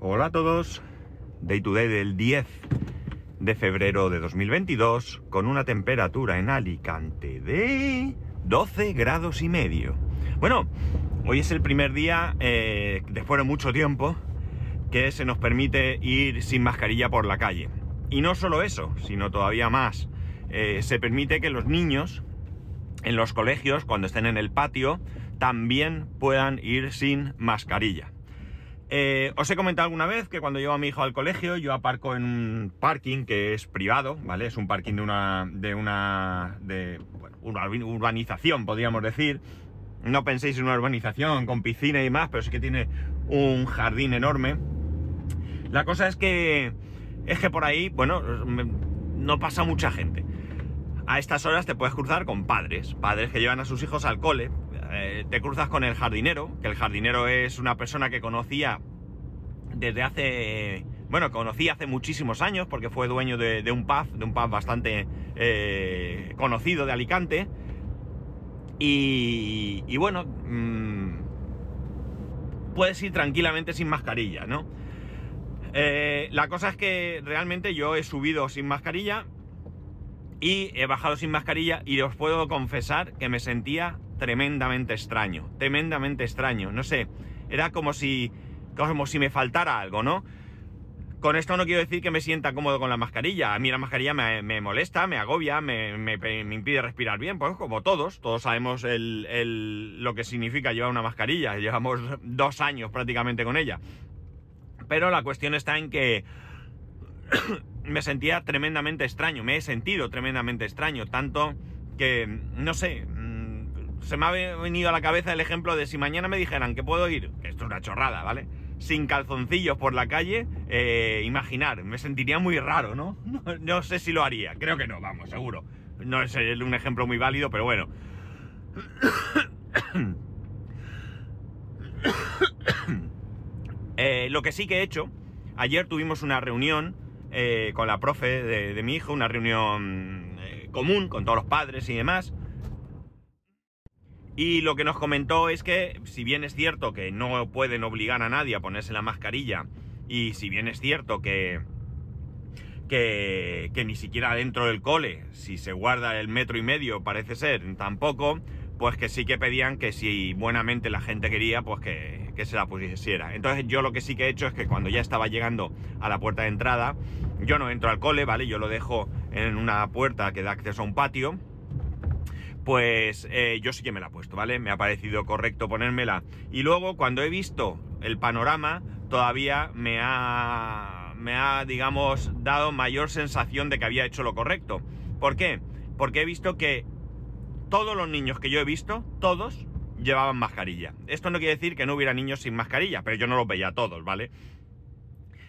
Hola a todos. Day to day del 10 de febrero de 2022 con una temperatura en Alicante de 12 grados y medio. Bueno, hoy es el primer día, eh, después de mucho tiempo, que se nos permite ir sin mascarilla por la calle. Y no solo eso, sino todavía más. Eh, se permite que los niños en los colegios, cuando estén en el patio, también puedan ir sin mascarilla. Eh, os he comentado alguna vez que cuando llevo a mi hijo al colegio, yo aparco en un parking que es privado, ¿vale? Es un parking de una. de una. de. Bueno, urbanización, podríamos decir. No penséis en una urbanización con piscina y más, pero sí que tiene un jardín enorme. La cosa es que. es que por ahí, bueno, no pasa mucha gente. A estas horas te puedes cruzar con padres, padres que llevan a sus hijos al cole, eh, te cruzas con el jardinero, que el jardinero es una persona que conocía desde hace, bueno, conocí hace muchísimos años porque fue dueño de, un pub, de un pub bastante eh, conocido de Alicante. Y, bueno, mm, puedes ir tranquilamente sin mascarilla, ¿no? Eh, la cosa es que realmente yo he subido sin mascarilla y he bajado sin mascarilla y os puedo confesar que me sentía tremendamente extraño, tremendamente extraño, no sé, era como si, como si me faltara algo, ¿no? Con esto no quiero decir que me sienta cómodo con la mascarilla. A mí la mascarilla me, molesta, me agobia, me, impide respirar bien. Pues como todos, todos sabemos lo que significa llevar una mascarilla. Llevamos dos años prácticamente con ella. Pero la cuestión está en que me sentía tremendamente extraño, me he sentido tremendamente extraño. Tanto que, no sé, se me ha venido a la cabeza el ejemplo de si mañana me dijeran que puedo ir, que esto es una chorrada, ¿vale? Sin calzoncillos por la calle, eh, imaginar, me sentiría muy raro, ¿no? ¿no? sé si lo haría, creo que no, vamos, seguro. No es un ejemplo muy válido, pero bueno. Eh, lo que sí que he hecho, ayer tuvimos una reunión eh, con la profe de, mi hijo, una reunión común con todos los padres y demás. Y lo que nos comentó es que, si bien es cierto que no pueden obligar a nadie a ponerse la mascarilla, y si bien es cierto que, que, ni siquiera dentro del cole, si se guarda el metro y medio, parece ser, tampoco, pues que sí que pedían que si buenamente la gente quería, pues que, que, se la pusiera. Entonces yo lo que sí que he hecho es que cuando ya estaba llegando a la puerta de entrada, yo no entro al cole, ¿vale? Yo lo dejo en una puerta que da acceso a un patio pues eh, yo sí que me la he puesto, ¿vale? Me ha parecido correcto ponérmela. Y luego, cuando he visto el panorama, todavía me ha, me ha, digamos, dado mayor sensación de que había hecho lo correcto. ¿Por qué? Porque he visto que todos los niños que yo he visto, todos llevaban mascarilla. Esto no quiere decir que no hubiera niños sin mascarilla, pero yo no los veía todos, ¿vale?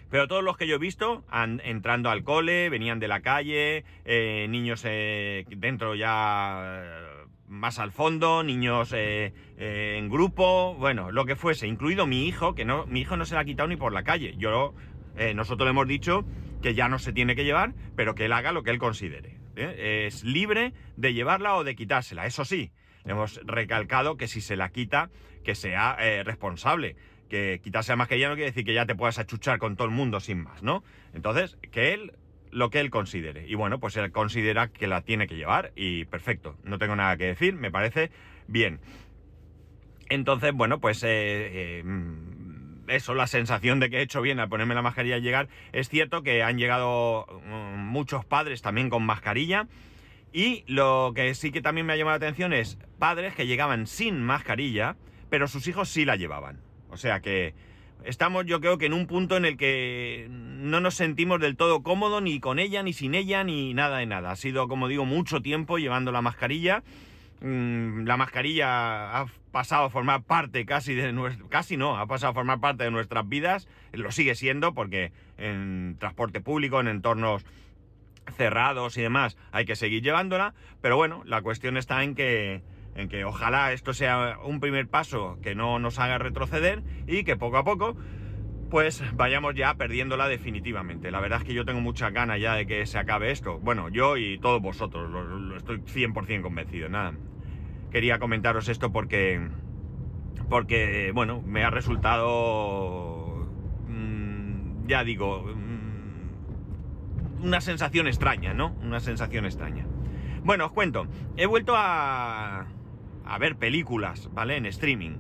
Pero todos los que yo he visto, entrando al cole, venían de la calle, eh, niños eh, dentro ya eh, más al fondo, niños en grupo, bueno, lo que fuese, incluido mi hijo, que no, mi hijo no se la ha quitado ni por la calle. Yo, nosotros le hemos dicho que ya no se tiene que llevar, pero que él haga lo que él considere. Es libre de llevarla o de quitársela. Eso sí, hemos recalcado que si se la quita, que sea responsable que quitarse la mascarilla no quiere decir que ya te puedas achuchar con todo el mundo sin más, ¿no? Entonces, que él, lo que él considere. Y bueno, pues él considera que la tiene que llevar y perfecto, no tengo nada que decir, me parece bien. Entonces, bueno, pues eh, eh, eso, la sensación de que he hecho bien al ponerme la mascarilla y llegar. Es cierto que han llegado mm, muchos padres también con mascarilla. Y lo que sí que también me ha llamado la atención es padres que llegaban sin mascarilla, pero sus hijos sí la llevaban. O sea que estamos yo creo que en un punto en el que no nos sentimos del todo cómodos ni con ella, ni sin ella, ni nada de nada. Ha sido, como digo, mucho tiempo llevando la mascarilla. Mm, la mascarilla ha pasado a formar parte casi de casi no, ha pasado a formar parte de nuestras vidas. Lo sigue siendo porque en transporte público, en entornos cerrados y demás, hay que seguir llevándola. Pero bueno, la cuestión está en que en que ojalá esto sea un primer paso que no nos haga retroceder y que poco a poco pues vayamos ya perdiéndola definitivamente. La verdad es que yo tengo mucha ganas ya de que se acabe esto. Bueno, yo y todos vosotros, lo, estoy 100% convencido. Nada, quería comentaros esto porque, porque bueno, me ha resultado mm, ya digo, mm, una sensación extraña, ¿no? Una sensación extraña. Bueno, os cuento, he vuelto a, a ver películas, ¿vale? En streaming.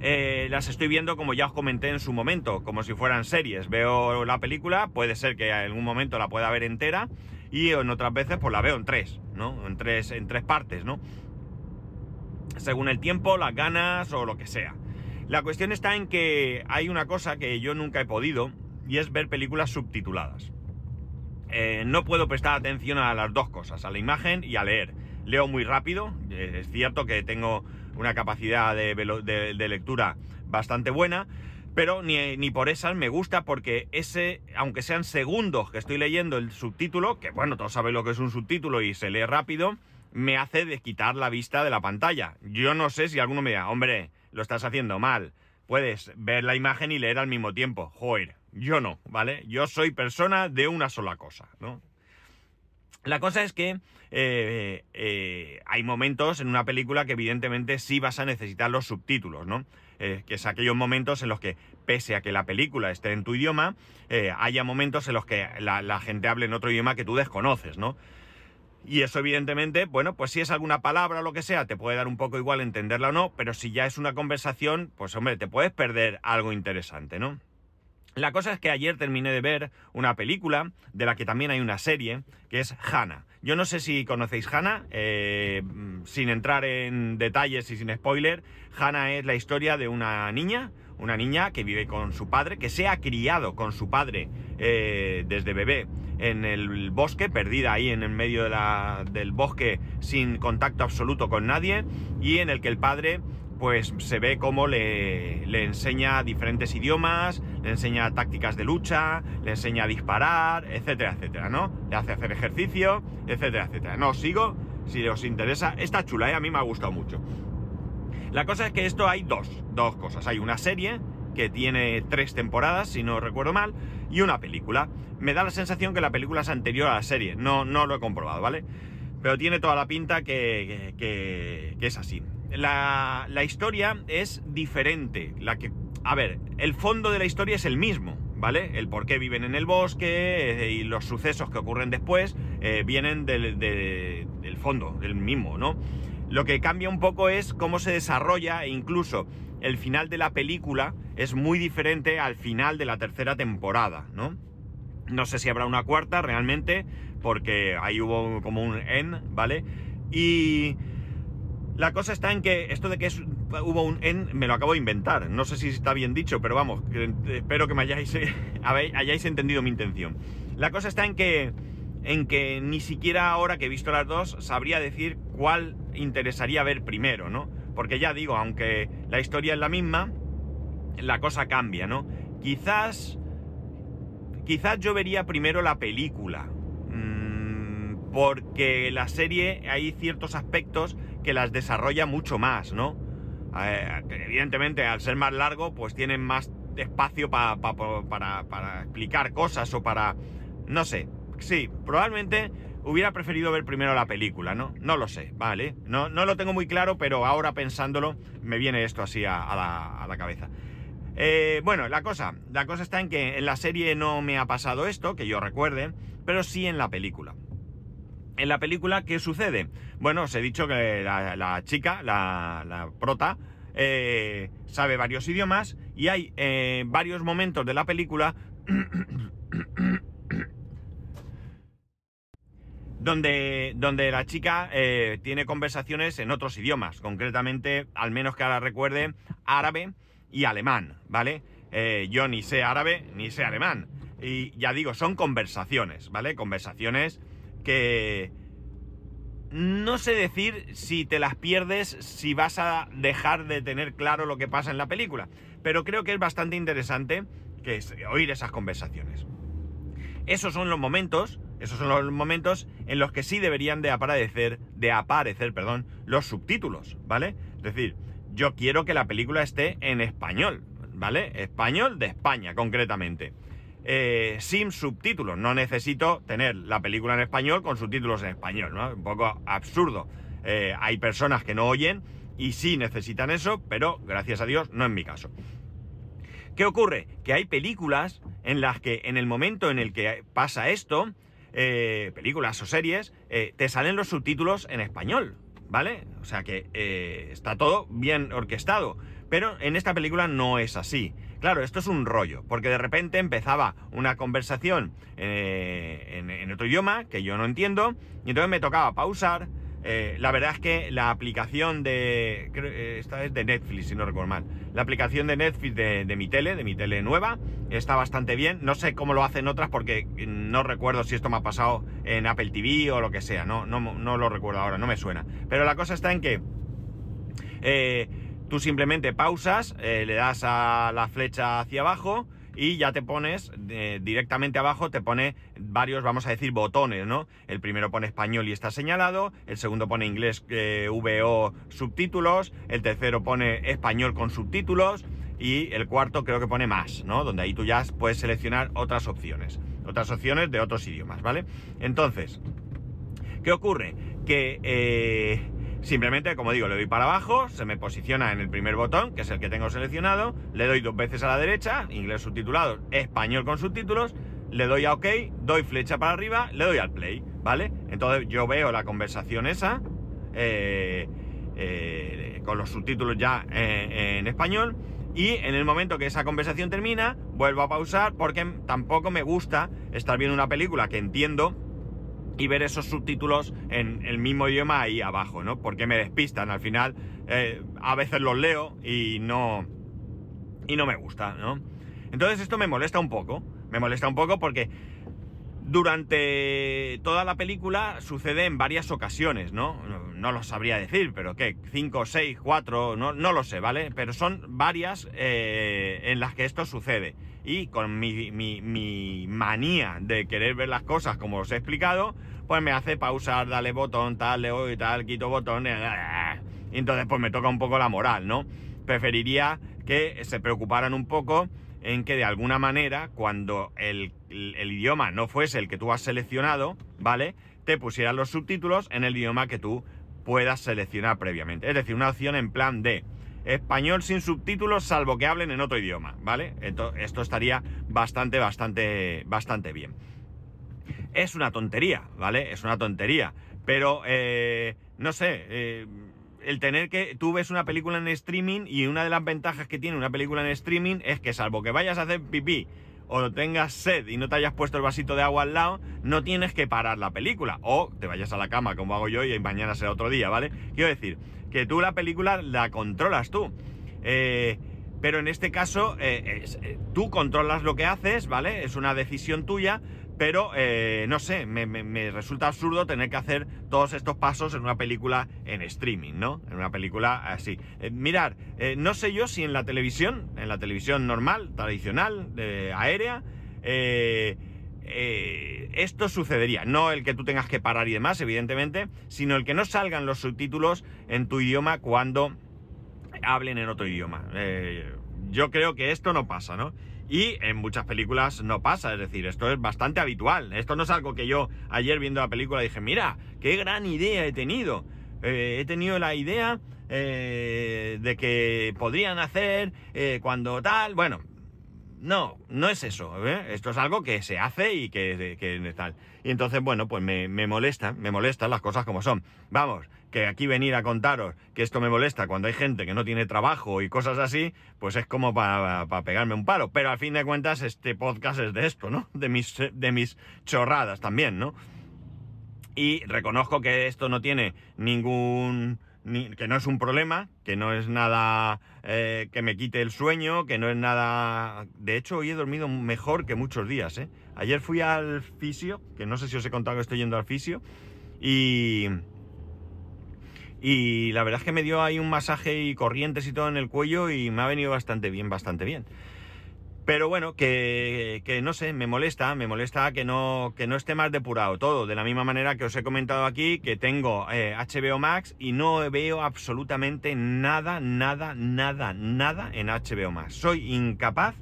Eh, las estoy viendo como ya os comenté en su momento, como si fueran series. Veo la película, puede ser que en algún momento la pueda ver entera y en otras veces pues la veo en tres, ¿no? En tres, en tres partes, ¿no? Según el tiempo, las ganas o lo que sea. La cuestión está en que hay una cosa que yo nunca he podido y es ver películas subtituladas. Eh, no puedo prestar atención a las dos cosas, a la imagen y a leer. Leo muy rápido, eh, es cierto que tengo una capacidad de, lectura bastante buena, pero ni, ni, por esas me gusta porque ese, aunque sean segundos que estoy leyendo el subtítulo, que bueno, todos saben lo que es un subtítulo y se lee rápido, me hace de quitar la vista de la pantalla. Yo no sé si alguno me diga, hombre, lo estás haciendo mal. Puedes ver la imagen y leer al mismo tiempo. Joder, yo no, ¿vale? Yo soy persona de una sola cosa, ¿no? La cosa es que eh, eh, hay momentos en una película que evidentemente sí vas a necesitar los subtítulos, ¿no? Eh, que es aquellos momentos en los que, pese a que la película esté en tu idioma, haya momentos en los que la, gente hable en otro idioma que tú desconoces, ¿no? Y eso evidentemente, bueno, pues si es alguna palabra o lo que sea, te puede dar un poco igual entenderla o no, pero si ya es una conversación, pues hombre, te puedes perder algo interesante, ¿no? La cosa es que ayer terminé de ver una película de la que también hay una serie, que es Hannah. Yo no sé si conocéis Hannah, eh, sin entrar en detalles y sin spoiler, Hannah es la historia de una niña, una niña que vive con su padre, que se ha criado con su padre eh, desde bebé en el bosque, perdida ahí en el medio del bosque sin contacto absoluto con nadie, y en el que el padre pues se ve cómo le, enseña diferentes idiomas, le enseña tácticas de lucha, le enseña a disparar, etcétera, etcétera, ¿no? Le hace hacer ejercicio, etcétera, etcétera. No, sigo, si os interesa, está chula, ¿eh? a mí me ha gustado mucho. La cosa es que esto hay dos, dos cosas. Hay una serie que tiene tres temporadas, si no recuerdo mal, y una película. Me da la sensación que la película es anterior a la serie, no, no lo he comprobado, ¿vale? Pero tiene toda la pinta que, que es así la, historia es diferente. La que, a ver, el fondo de la historia es el mismo, ¿vale? El por qué viven en el bosque eh, y los sucesos que ocurren después eh, vienen del, del, fondo, del mismo, ¿no? Lo que cambia un poco es cómo se desarrolla e incluso el final de la película es muy diferente al final de la tercera temporada, ¿no? No sé si habrá una cuarta realmente, porque ahí hubo como un en, ¿vale? Y la cosa está en que esto de que hubo un en me lo acabo de inventar. No sé si está bien dicho, pero vamos, espero que me hayáis, hayáis entendido mi intención. La cosa está en que, en que ni siquiera ahora que he visto las dos sabría decir cuál interesaría ver primero, ¿no? Porque ya digo, aunque la historia es la misma, la cosa cambia, ¿no? Quizás, quizás yo vería primero la película, porque la serie hay ciertos aspectos que las desarrolla mucho más, ¿no? Eh, evidentemente, al ser más largo, pues tienen más espacio para explicar cosas o para... No sé. Sí, probablemente hubiera preferido ver primero la película, ¿no? No lo sé, ¿vale? No, lo tengo muy claro, pero ahora pensándolo me viene esto así a, la, cabeza. Eh, bueno, la cosa, la cosa está en que en la serie no me ha pasado esto, que yo recuerde, pero sí en la película. En la película, ¿qué sucede? Bueno, os he dicho que la, chica, la, prota, eh, sabe varios idiomas y hay eh, varios momentos de la película donde, donde la chica eh, tiene conversaciones en otros idiomas, concretamente, al menos que ahora recuerde, árabe y alemán, ¿vale? yo ni sé árabe ni sé alemán. Y ya digo, son conversaciones, ¿vale? Conversaciones que no sé decir si te las pierdes, si vas a dejar de tener claro lo que pasa en la película, pero creo que es bastante interesante que oír esas conversaciones. Esos son los momentos, esos son los momentos en los que sí deberían de aparecer, de aparecer, perdón, los subtítulos, ¿vale? Es decir, yo quiero que la película esté en español, ¿vale? Español de España, concretamente. Eh, sin subtítulos. No necesito tener la película en español con subtítulos en español, ¿no? Un poco absurdo. Eh, hay personas que no oyen y sí necesitan eso, pero gracias a Dios no en mi caso. ¿Qué ocurre? Que hay películas en las que en el momento en el que pasa esto, eh, películas o series, te salen los subtítulos en español, ¿vale? O sea que está todo bien orquestado. Pero en esta película no es así. Claro, esto es un rollo, porque de repente empezaba una conversación en, otro idioma que yo no entiendo, y entonces me tocaba pausar, eh, la verdad es que la aplicación de. Eh, esta es de Netflix, si no recuerdo mal. La aplicación de Netflix de, mi tele, de mi tele nueva, está bastante bien. No sé cómo lo hacen otras porque no recuerdo si esto me ha pasado en Apple TV o lo que sea. No, no, lo recuerdo ahora, no me suena. Pero la cosa está en que. Eh, tú simplemente pausas, le das a la flecha hacia abajo y ya te pones eh, directamente abajo, te pone varios, vamos a decir, botones, ¿no? El primero pone español y está señalado, el segundo pone inglés eh, VO subtítulos, el tercero pone español con subtítulos y el cuarto creo que pone más, ¿no? Donde ahí tú ya puedes seleccionar otras opciones, otras opciones de otros idiomas, ¿vale? Entonces, ¿qué ocurre? Que... Eh, Simplemente, como digo, le doy para abajo, se me posiciona en el primer botón, que es el que tengo seleccionado, le doy dos veces a la derecha, inglés subtitulado, español con subtítulos, le doy a OK, doy flecha para arriba, le doy al play, ¿vale? Entonces yo veo la conversación esa, eh, eh, con los subtítulos ya en español, y en el momento que esa conversación termina, vuelvo a pausar porque tampoco me gusta estar viendo una película que entiendo y ver esos subtítulos en el mismo idioma ahí abajo, ¿no? Porque me despistan. Al final, eh, a veces los leo y no. y no me gusta, ¿no? Entonces esto me molesta un poco. Me molesta un poco porque durante toda la película sucede en varias ocasiones, ¿no? No, lo sabría decir, pero ¿qué? ¿Cinco, seis, cuatro? No, no lo sé, ¿vale? Pero son varias eh, en las que esto sucede y con mi, manía de querer ver las cosas como os he explicado, pues me hace pausar, dale botón, tal, le doy tal, quito botón, y entonces pues me toca un poco la moral, ¿no? Preferiría que se preocuparan un poco en que de alguna manera, cuando el, el, idioma no fuese el que tú has seleccionado, ¿vale? Te pusieran los subtítulos en el idioma que tú puedas seleccionar previamente. Es decir, una opción en plan de español sin subtítulos, salvo que hablen en otro idioma, ¿vale? esto estaría bastante, bastante, bastante bien. Es una tontería, ¿vale? Es una tontería. Pero, eh, no sé, eh, el tener que... Tú ves una película en streaming y una de las ventajas que tiene una película en streaming es que salvo que vayas a hacer pipí o tengas sed y no te hayas puesto el vasito de agua al lado, no tienes que parar la película. O te vayas a la cama como hago yo y mañana será otro día, ¿vale? Quiero decir, que tú la película la controlas tú. Eh, pero en este caso, eh, eh, tú controlas lo que haces, ¿vale? Es una decisión tuya, pero no sé, me, resulta absurdo tener que hacer todos estos pasos en una película en streaming, ¿no? En una película así. mirar, no sé yo si en la televisión, en la televisión normal, tradicional, aérea, eh, esto sucedería. No el que tú tengas que parar y demás, evidentemente, sino el que no salgan los subtítulos en tu idioma cuando hablen en otro idioma. Eh, yo creo que esto no pasa, ¿no? Y en muchas películas no pasa, es decir, esto es bastante habitual. Esto no es algo que yo ayer viendo la película dije, mira, qué gran idea he tenido. Eh, he tenido la idea de que podrían hacer cuando tal. Bueno, no, no es eso. ¿eh? Esto es algo que se hace y que, que tal. Y entonces, bueno, pues me, molesta, me molestan las cosas como son. Vamos, que aquí venir a contaros que esto me molesta cuando hay gente que no tiene trabajo y cosas así, pues es como para pegarme un palo. Pero al fin de cuentas, este podcast es de esto, ¿no? De mis, de mis chorradas también, ¿no? Y reconozco que esto no tiene ningún que no es un problema, que no es nada eh, que me quite el sueño, que no es nada... De hecho, hoy he dormido mejor que muchos días. ¿eh? Ayer fui al fisio, que no sé si os he contado que estoy yendo al fisio, y... Y la verdad es que me dio ahí un masaje y corrientes y todo en el cuello y me ha venido bastante bien, bastante bien. Pero bueno, que, no sé, me molesta, me molesta que no, que no esté más depurado todo. De la misma manera que os he comentado aquí que tengo HBO eh, Max y no veo absolutamente nada, nada, nada, nada en HBO Max. Soy incapaz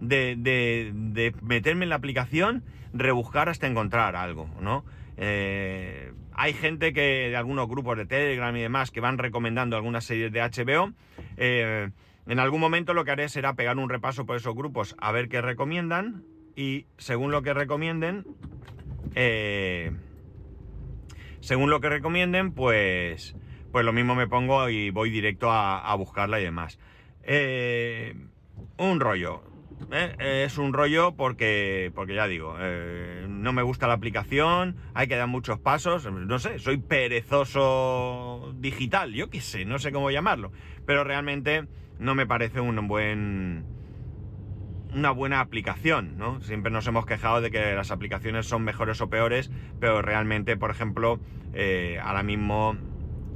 de, de, meterme en la aplicación, rebuscar hasta encontrar algo, ¿no? Eh, hay gente que de algunos grupos de Telegram y demás que van recomendando algunas series de HBO. Eh, En algún momento lo que haré será pegar un repaso por esos grupos a ver qué recomiendan y según lo que recomienden, eh, según lo que recomienden, pues, pues lo mismo me pongo y voy directo a, buscarla y demás. Eh, un rollo. ¿Eh? Es un rollo porque, porque ya digo, no me gusta la aplicación, hay que dar muchos pasos, no sé, soy perezoso digital, yo qué sé, no sé cómo llamarlo, pero realmente no me parece un buen una buena aplicación, ¿no? Siempre nos hemos quejado de que las aplicaciones son mejores o peores, pero realmente, por ejemplo, eh, ahora mismo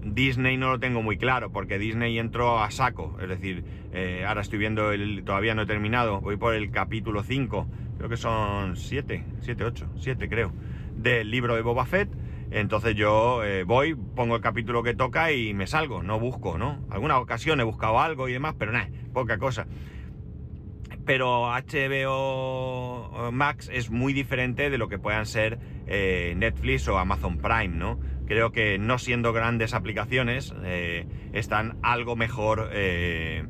Disney no lo tengo muy claro, porque Disney entró a saco, es decir, eh, ahora estoy viendo, el, todavía no he terminado, voy por el capítulo 5, creo que son 7, 7, 8, 7 creo, del libro de Boba Fett, entonces yo eh, voy, pongo el capítulo que toca y me salgo, no busco, ¿no? Alguna ocasión he buscado algo y demás, pero nada, poca cosa pero HBO Max es muy diferente de lo que puedan ser eh, Netflix o Amazon Prime, ¿no? Creo que no siendo grandes aplicaciones, eh, están algo mejor, eh,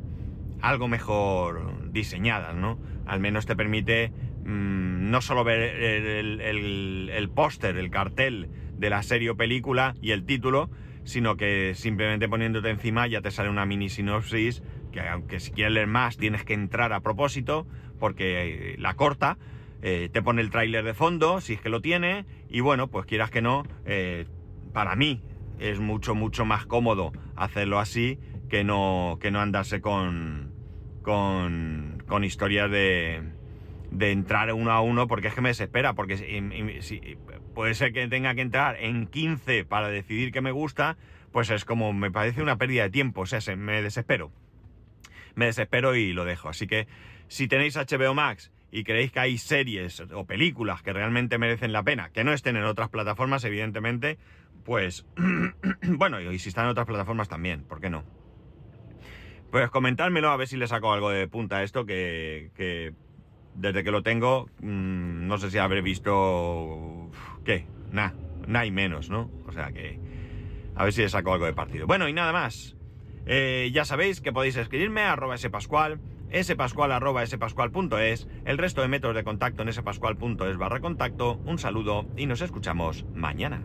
algo mejor diseñadas, ¿no? Al menos te permite mm, no solo ver el, el póster, el cartel de la serie o película y el título, sino que simplemente poniéndote encima ya te sale una mini sinopsis que aunque si quieres leer más tienes que entrar a propósito, porque la corta, eh, te pone el tráiler de fondo, si es que lo tiene, y bueno, pues quieras que no, eh, para mí es mucho, mucho más cómodo hacerlo así que no, que no andarse con, con, con historias de, de entrar uno a uno, porque es que me desespera, porque si, puede ser que tenga que entrar en 15 para decidir que me gusta, pues es como, me parece una pérdida de tiempo, o sea, me desespero me desespero y lo dejo. Así que si tenéis HBO Max y creéis que hay series o películas que realmente merecen la pena, que no estén en otras plataformas, evidentemente, pues bueno, y si están en otras plataformas también, ¿por qué no? Pues comentármelo a ver si le saco algo de punta a esto, que, desde que lo tengo, mm, no sé si habré visto... ¿Qué? Nada, nada y menos, ¿no? O sea que... A ver si le saco algo de partido. Bueno, y nada más. Eh, ya sabéis que podéis escribirme a arroba spascual, spascual arroba spascual.es, el resto de métodos de contacto en spascual.es barra contacto. Un saludo y nos escuchamos mañana.